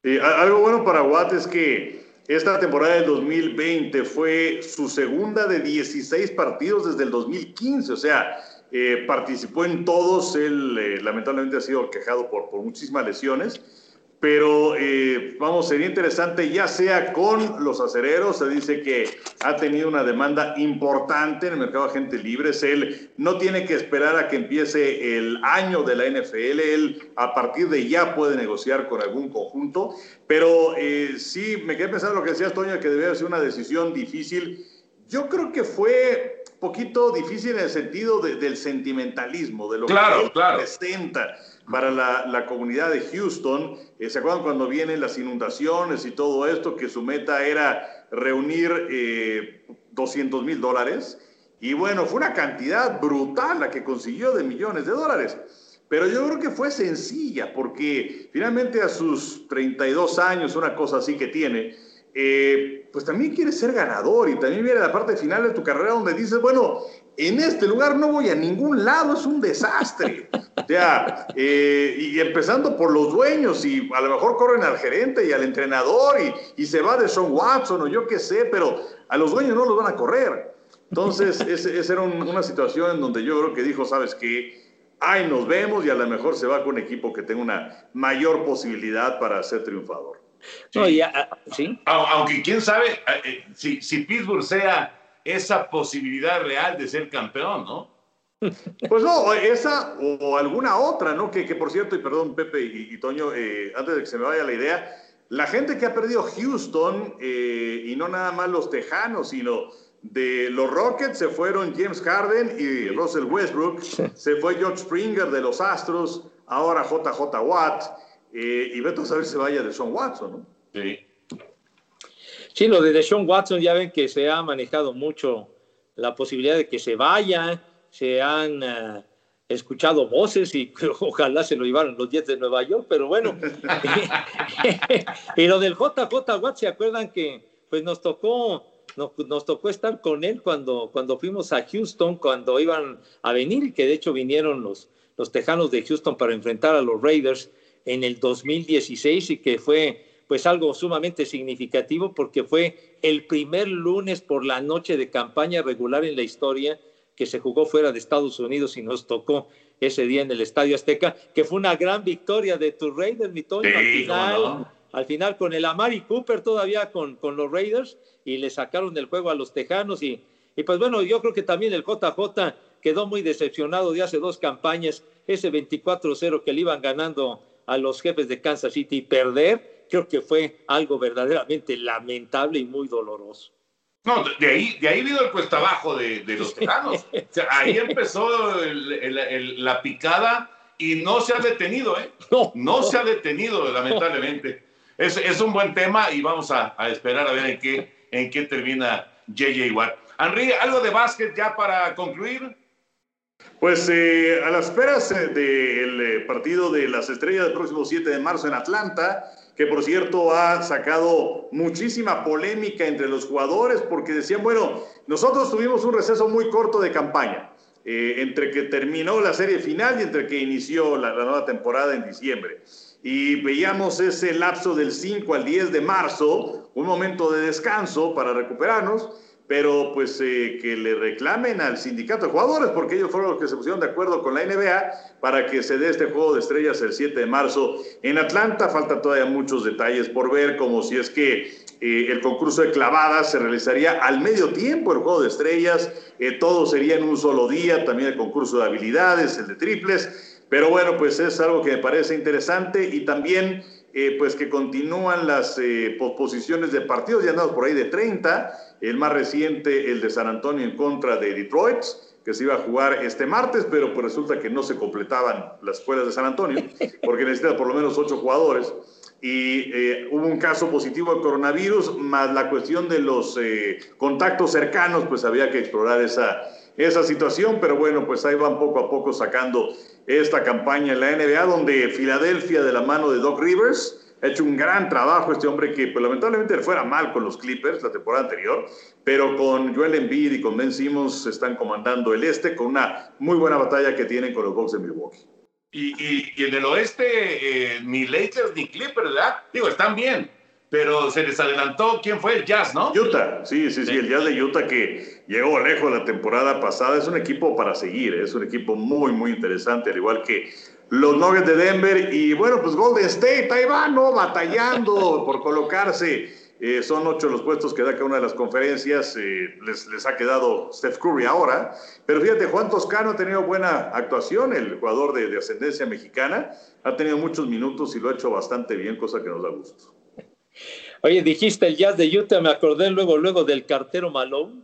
Sí, algo bueno para Watt es que esta temporada del 2020 fue su segunda de 16 partidos desde el 2015, o sea, eh, participó en todos, él eh, lamentablemente ha sido quejado por, por muchísimas lesiones, pero eh, vamos, sería interesante ya sea con los acereros, se dice que ha tenido una demanda importante en el mercado de agentes libres, él no tiene que esperar a que empiece el año de la NFL, él a partir de ya puede negociar con algún conjunto, pero eh, sí, me quedé pensando lo que decías, Toño, que debía ser una decisión difícil. Yo creo que fue un poquito difícil en el sentido de- del sentimentalismo, de lo Claro, que él claro. representa para la, la comunidad de Houston. Eh, ¿Se acuerdan cuando vienen las inundaciones y todo esto? Que su meta era reunir eh, 200 mil dólares. Y bueno, fue una cantidad brutal la que consiguió de millones de dólares. Pero yo creo que fue sencilla, porque finalmente a sus 32 años, una cosa así que tiene, eh, pues también quieres ser ganador y también viene la parte final de tu carrera donde dices, bueno, en este lugar no voy a ningún lado, es un desastre. O sea, eh, y empezando por los dueños, y a lo mejor corren al gerente y al entrenador, y, y se va de Sean Watson o yo qué sé, pero a los dueños no los van a correr. Entonces, esa era un, una situación en donde yo creo que dijo, ¿sabes qué? Ahí nos vemos y a lo mejor se va con un equipo que tenga una mayor posibilidad para ser triunfador. Sí. No, ya, ¿sí? Aunque quién sabe eh, si, si Pittsburgh sea esa posibilidad real de ser campeón, ¿no? Pues no, esa o alguna otra, ¿no? Que, que por cierto, y perdón Pepe y, y Toño, eh, antes de que se me vaya la idea, la gente que ha perdido Houston, eh, y no nada más los Tejanos, sino de los Rockets se fueron James Harden y Russell Westbrook, se fue George Springer de los Astros, ahora JJ Watt, eh, y Beto a saber se vaya de Sean Watson, ¿no? Sí. Sí, lo de Deshaun Watson ya ven que se ha manejado mucho la posibilidad de que se vaya, se han uh, escuchado voces y ojalá se lo llevaran los Jets de Nueva York, pero bueno. y lo del JJ Watt, ¿se acuerdan que pues nos tocó nos, nos, tocó estar con él cuando, cuando fuimos a Houston, cuando iban a venir, que de hecho vinieron los, los Tejanos de Houston para enfrentar a los Raiders en el 2016 y que fue pues algo sumamente significativo porque fue el primer lunes por la noche de campaña regular en la historia que se jugó fuera de Estados Unidos y nos tocó ese día en el Estadio Azteca, que fue una gran victoria de tus Raiders, mi Toño, Sí, al final, al final con el Amari Cooper todavía con, con los Raiders y le sacaron el juego a los Tejanos y, y pues bueno, yo creo que también el JJ quedó muy decepcionado de hace dos campañas, ese 24-0 que le iban ganando a los jefes de Kansas City y perder, creo que fue algo verdaderamente lamentable y muy doloroso. No, de ahí, de ahí vino el cuesta abajo de, de los tejanos. O sea, ahí empezó el- el- el- la picada y no se ha detenido, ¿eh? No, No se ha detenido, lamentablemente. Es, es un buen tema y vamos a, a esperar a ver en qué, en qué termina JJ Watt. Henry, ¿algo de básquet ya para concluir? Pues eh, a las esperas eh, del eh, partido de las estrellas del próximo 7 de marzo en Atlanta, que por cierto ha sacado muchísima polémica entre los jugadores porque decían, bueno, nosotros tuvimos un receso muy corto de campaña, eh, entre que terminó la serie final y entre que inició la, la nueva temporada en diciembre. Y veíamos ese lapso del 5 al 10 de marzo, un momento de descanso para recuperarnos pero pues eh, que le reclamen al sindicato de jugadores, porque ellos fueron los que se pusieron de acuerdo con la NBA para que se dé este juego de estrellas el 7 de marzo en Atlanta. Faltan todavía muchos detalles por ver, como si es que eh, el concurso de clavadas se realizaría al medio tiempo, el juego de estrellas, eh, todo sería en un solo día, también el concurso de habilidades, el de triples, pero bueno, pues es algo que me parece interesante y también eh, pues que continúan las eh, posposiciones de partidos, ya andamos por ahí de 30, el más reciente, el de San Antonio en contra de Detroit, que se iba a jugar este martes, pero pues resulta que no se completaban las escuelas de San Antonio, porque necesita por lo menos ocho jugadores. Y eh, hubo un caso positivo de coronavirus, más la cuestión de los eh, contactos cercanos, pues había que explorar esa, esa situación, pero bueno, pues ahí van poco a poco sacando esta campaña en la NBA, donde Filadelfia, de la mano de Doc Rivers, ha hecho un gran trabajo este hombre que pues, lamentablemente le fuera mal con los Clippers la temporada anterior, pero con Joel Embiid y con Ben Simmons están comandando el este con una muy buena batalla que tienen con los Bucks de Milwaukee. Y, y- en el oeste, eh, ni Lakers ni Clippers, ¿verdad? Digo, están bien, pero se les adelantó, ¿quién fue? El Jazz, ¿no? Utah, sí, sí, sí, el Jazz de Utah que llegó lejos la temporada pasada, es un equipo para seguir, es un equipo muy, muy interesante, al igual que los Nuggets de Denver y bueno, pues Golden State, ahí va, ¿no? Batallando por colocarse. Eh, son ocho los puestos que da cada una de las conferencias, eh, les, les ha quedado Steph Curry ahora, pero fíjate, Juan Toscano ha tenido buena actuación, el jugador de, de ascendencia mexicana, ha tenido muchos minutos y lo ha hecho bastante bien, cosa que nos da gusto. Oye, dijiste el jazz de Utah, me acordé luego, luego del cartero Malone.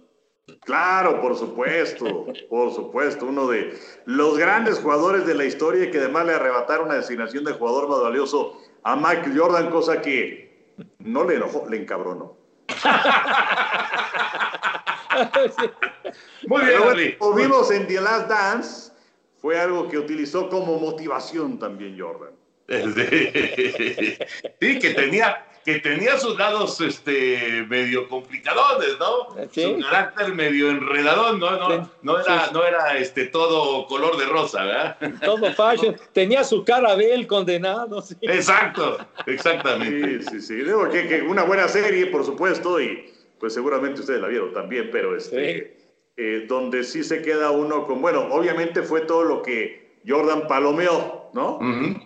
Claro, por supuesto, por supuesto, uno de los grandes jugadores de la historia y que además le arrebataron una designación de jugador más valioso a Michael Jordan, cosa que no le enojó, le encabronó. Muy bien, Henry. como vimos en The Last Dance, fue algo que utilizó como motivación también Jordan. Sí, que tenía, que tenía sus lados este, medio complicadones, ¿no? Su carácter medio enredadón, ¿no? No, no era, no era este, todo color de rosa, ¿verdad? Todo fashion. Tenía su cara de él condenado. Exacto, exactamente. Sí, sí, sí. Digo que, que, una buena serie, por supuesto, y pues seguramente ustedes la vieron también, pero este, eh, donde sí se queda uno con, bueno, obviamente fue todo lo que Jordan palomeó, ¿no?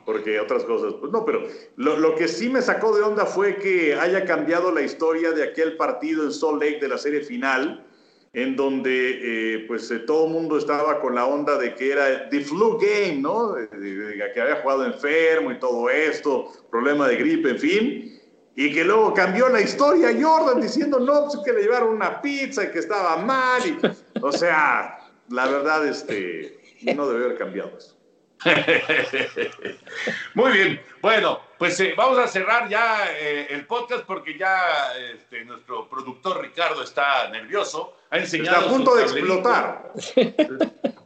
Porque otras cosas, pues no, pero lo, lo, que sí me sacó de onda fue que haya cambiado la historia de aquel partido en Salt Lake de la serie final, en donde eh, pues eh, todo el mundo estaba con la onda de que era the flu game, ¿no? De, de, de, que había jugado enfermo y todo esto, problema de gripe, en fin. Y que luego cambió la historia Jordan diciendo, no, pues que le llevaron una pizza y que estaba mal. Y, o sea, la verdad, este, no debe haber cambiado eso. Muy bien, bueno, pues eh, vamos a cerrar ya eh, el podcast porque ya este, nuestro productor Ricardo está nervioso, ha enseñado está a punto de explotar.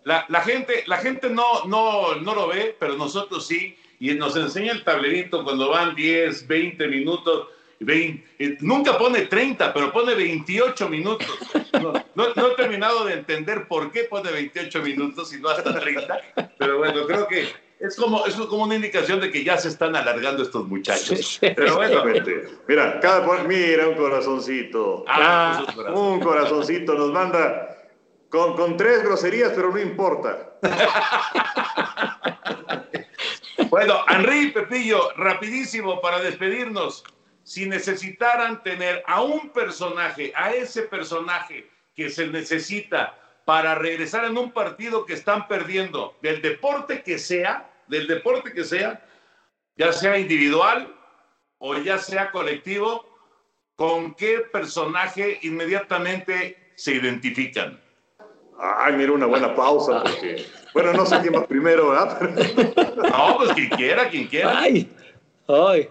La, la, gente, la gente no, no, no lo ve, pero nosotros sí, y nos enseña el tablerito cuando van 10, 20 minutos 20, eh, nunca pone 30, pero pone 28 minutos. No, no, no, he terminado de entender por qué pone 28 minutos y no hasta 30, pero bueno, creo que es como, es como una indicación de que ya se están alargando estos muchachos. Pero bueno, mira, cada, mira un corazoncito. Ah, ah, un corazoncito nos manda con, con tres groserías, pero no importa. bueno, Henry Pepillo, rapidísimo para despedirnos si necesitaran tener a un personaje, a ese personaje que se necesita para regresar en un partido que están perdiendo, del deporte que sea, del deporte que sea, ya sea individual o ya sea colectivo, ¿con qué personaje inmediatamente se identifican? Ay, mira, una buena pausa, porque, bueno, no sé quién va primero, ¿verdad? no, pues quien quiera, quien quiera. Ay, ay.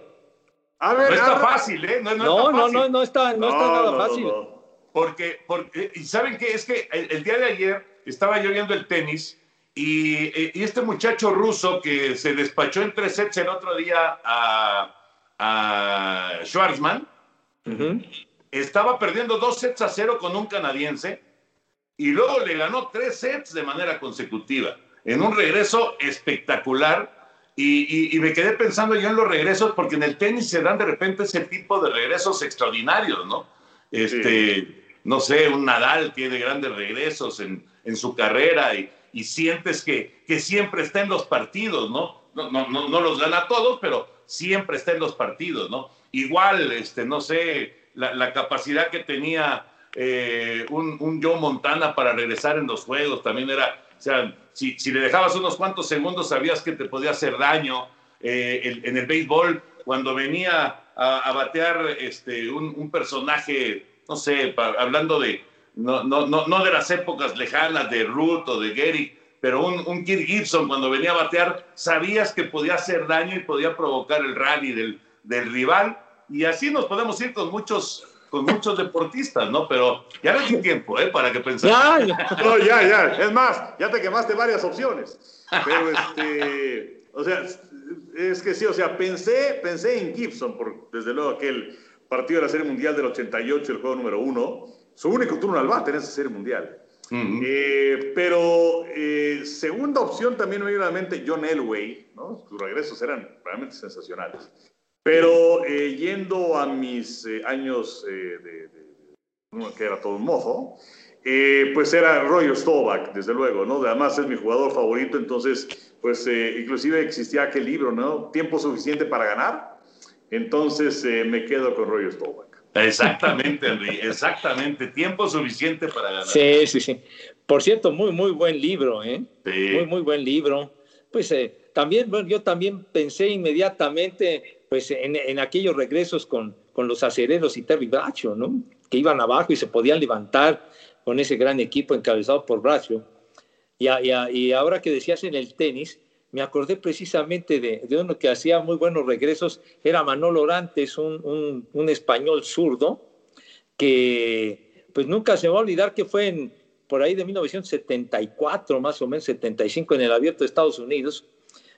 A ver, no está fácil, ¿eh? No, no, no, no, no, no, está, no, está nada fácil. Porque, porque, y ¿saben qué? Es que el, el, día de ayer estaba yo viendo el tenis y, y, este muchacho ruso que se despachó en tres sets el otro día a, a Schwarzman, uh -huh. estaba perdiendo dos sets a cero con un canadiense y luego le ganó tres sets de manera consecutiva en un regreso espectacular y, me quedé pensando yo en los regresos, porque en el tenis se dan de repente ese tipo de regresos extraordinarios, ¿no? Este, no sé, un Nadal tiene grandes regresos en, en su carrera y, sientes que, que, siempre está en los partidos, ¿no? No, no, no, no los gana todos, pero siempre está en los partidos, ¿no? Igual, este, no sé, la, la capacidad que tenía eh, un, un Joe Montana para regresar en los juegos también era o sea, si, si, le dejabas unos cuantos segundos, sabías que te podía hacer daño. Eh, en el béisbol, cuando venía a, batear este, un, personaje, no sé, hablando de, no, no, no, no, de las épocas lejanas de Ruth o de Gary, pero un, un Kirk Gibson, cuando venía a batear, sabías que podía hacer daño y podía provocar el rally del, del rival. Y así nos podemos ir con muchos con muchos deportistas, ¿no? Pero ya no hay tiempo, ¿eh? Para que pensemos. Ya, ya. No, ya, ya. Es más, ya te quemaste varias opciones. Pero este, o sea, es que sí, o sea, pensé, pensé en Gibson, por desde luego aquel partido de la Serie Mundial del 88, el juego número uno, su único turno al bate en esa Serie Mundial. Uh -huh. eh, pero eh, segunda opción también me viene a la mente John Elway, ¿no? Sus regresos eran realmente sensacionales. Pero eh, yendo a mis eh, años eh, de, de, que era todo un mozo, eh, pues era Roger Staubach, desde luego, ¿no? Además es mi jugador favorito, entonces, pues eh, inclusive existía aquel libro, ¿no? Tiempo suficiente para ganar. Entonces me quedo con Roger Staubach. Exactamente, Henry, exactamente. Tiempo suficiente para ganar. Sí, sí, sí. Por cierto, muy, muy buen libro, ¿eh? Sí. Muy, muy buen libro. Pues también, bueno, yo también pensé inmediatamente pues en, aquellos regresos con, con, los acereros y Terry Bracho, ¿no? Que iban abajo y se podían levantar con ese gran equipo encabezado por Bracho. Y ahora que decías en el tenis, me acordé precisamente de, de, uno que hacía muy buenos regresos, era Manolo Orantes, un, un, un, español zurdo, que pues nunca se va a olvidar que fue en, por ahí de 1974, más o menos 75, en el abierto de Estados Unidos,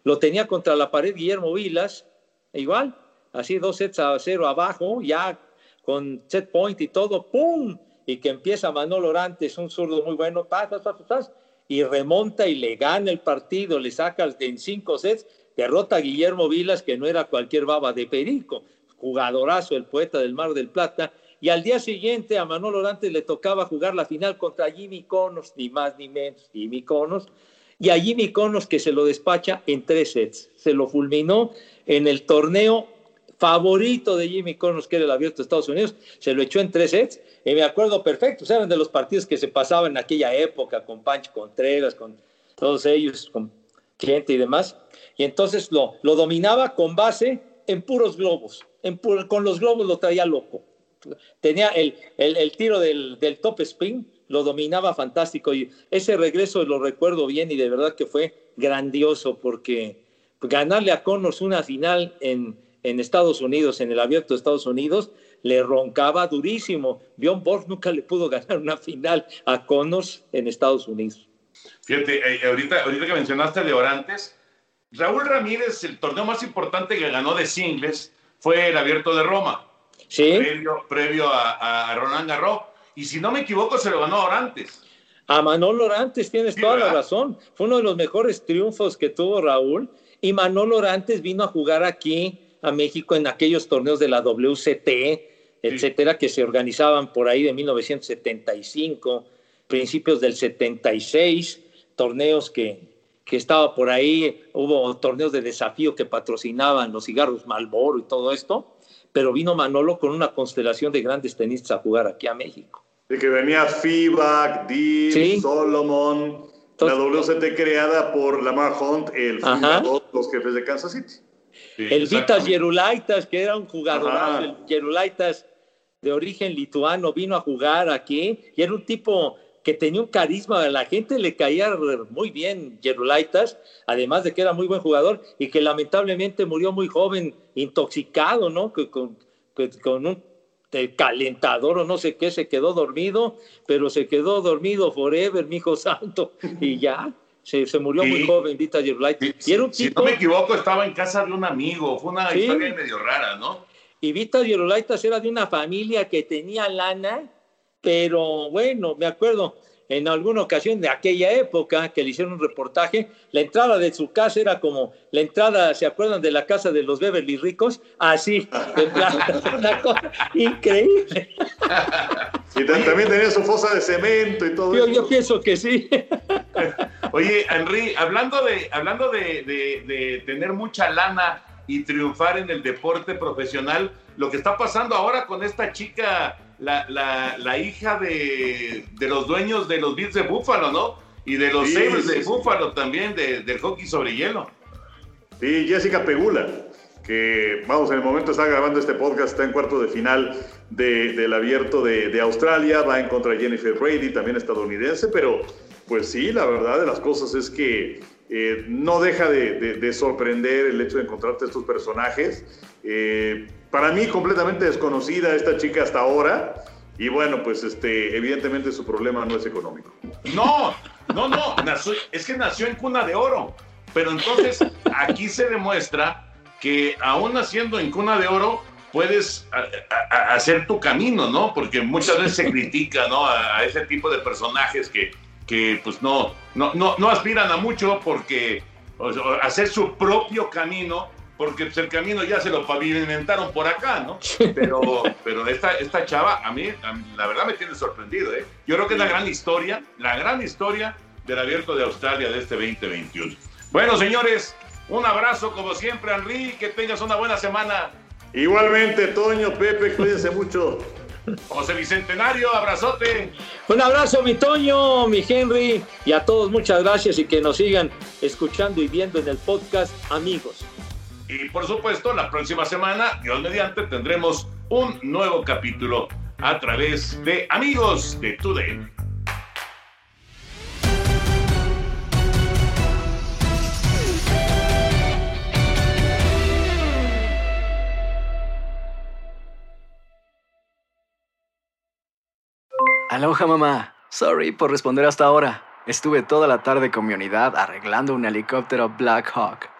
lo tenía contra la pared Guillermo Vilas, igual, así dos sets a cero abajo, ya con set point y todo, ¡pum! Y que empieza Manolo Orantes, un zurdo muy bueno, y remonta y le gana el partido, le saca en cinco sets, derrota a Guillermo Vilas, que no era cualquier baba de perico, jugadorazo, el poeta del Mar del Plata, y al día siguiente a Manolo Orantes le tocaba jugar la final contra Jimmy Conos, ni más ni menos, Jimmy Conos, y a Jimmy Conos que se lo despacha en tres sets. Se lo fulminó en el torneo favorito de Jimmy Conos, que era el abierto de Estados Unidos, se lo echó en tres sets, y me acuerdo perfecto, eran de los partidos que se pasaban en aquella época, con Pancho Contreras, con todos ellos, con gente y demás, y entonces lo, lo dominaba con base en puros globos, en con los globos lo traía loco. Tenía el, el, tiro del, del top spin, lo dominaba fantástico y ese regreso lo recuerdo bien y de verdad que fue grandioso porque ganarle a Connors una final en, en Estados Unidos, en el abierto de Estados Unidos, le roncaba durísimo. Bjorn Borg nunca le pudo ganar una final a Connors en Estados Unidos. Fíjate, eh, ahorita, ahorita que mencionaste de Orantes, Raúl Ramírez, el torneo más importante que ganó de singles fue el abierto de Roma. Sí. Previo, a, a Roland Garros y si no me equivoco, se lo ganó Orantes. A Manolo Orantes, tienes toda la razón. Fue uno de los mejores triunfos que tuvo Raúl. Y Manolo Orantes vino a jugar aquí a México en aquellos torneos de la WCT, etcétera, que se organizaban por ahí de 1975, principios del 76, torneos que, que estaba por ahí, hubo torneos de desafío que patrocinaban los cigarros Malboro y todo esto, pero vino Manolo con una constelación de grandes tenistas a jugar aquí a México. De que venía FIBA, Deep, Solomon, la WCT creada por Lamar Hunt, el fundador de los jefes de Kansas City. el Vitas Yerulaitas, que era un jugador, el Yerulaitas de origen lituano, vino a jugar aquí y era un tipo que tenía un carisma, a la gente le caía muy bien Yerulaitas, además de que era muy buen jugador y que lamentablemente murió muy joven, intoxicado, ¿no? Con, con un calentador o no sé qué, se quedó dormido, pero se quedó dormido forever, mi hijo santo, y ya. Se, se murió muy joven, Vita Yerulaitas. y era un si no me equivoco, estaba en casa de un amigo. Fue una historia medio rara, ¿no? Y Vita Yerulaitas era de una familia que tenía lana pero bueno, me acuerdo en alguna ocasión de aquella época que le hicieron un reportaje, la entrada de su casa era como la entrada, ¿se acuerdan de la casa de los Beverly ricos? Así, una cosa increíble. Y también tenía su fosa de cemento y todo yo, eso. Yo pienso que sí. Oye, Henry, hablando de, hablando de, de tener mucha lana y triunfar en el deporte profesional, lo que está pasando ahora con esta chica la, la, la hija de, de, los dueños de los Bills de Búfalo, ¿no? Y de los Sabres de Búfalo también, de, del hockey sobre hielo. Sí, Jessica Pegula, que vamos, en el momento está grabando este podcast, está en cuarto de final de, del abierto de, de, Australia, va en contra de Jennifer Brady, también estadounidense, pero pues sí, la verdad de las cosas es que eh, no deja de, de, sorprender el hecho de encontrarte estos personajes. Eh, para mí completamente desconocida esta chica hasta ahora. Y bueno, pues este, evidentemente su problema no es económico. No, no, no, es que nació en cuna de oro. Pero entonces aquí se demuestra que aún naciendo en cuna de oro puedes hacer tu camino, ¿no? Porque muchas veces se critica, ¿no? A, ese tipo de personajes que, que pues no, no, no, no aspiran a mucho porque hacer su propio camino porque pues, el camino ya se lo pavimentaron por acá, ¿no? Pero, pero esta, esta chava, a mí, la verdad me tiene sorprendido, ¿eh? Yo creo que es la gran historia, la gran historia del abierto de Australia de este 2021. Bueno, señores, un abrazo como siempre, Henry, que tengas una buena semana. Igualmente, Toño, Pepe, cuídense mucho. José Bicentenario, abrazote. Un abrazo, mi Toño, mi Henry, y a todos muchas gracias y que nos sigan escuchando y viendo en el podcast, amigos. Y por supuesto, la próxima semana, Dios mediante, tendremos un nuevo capítulo a través de Amigos de Today. Aloha mamá. Sorry por responder hasta ahora. Estuve toda la tarde con mi unidad arreglando un helicóptero Black Hawk.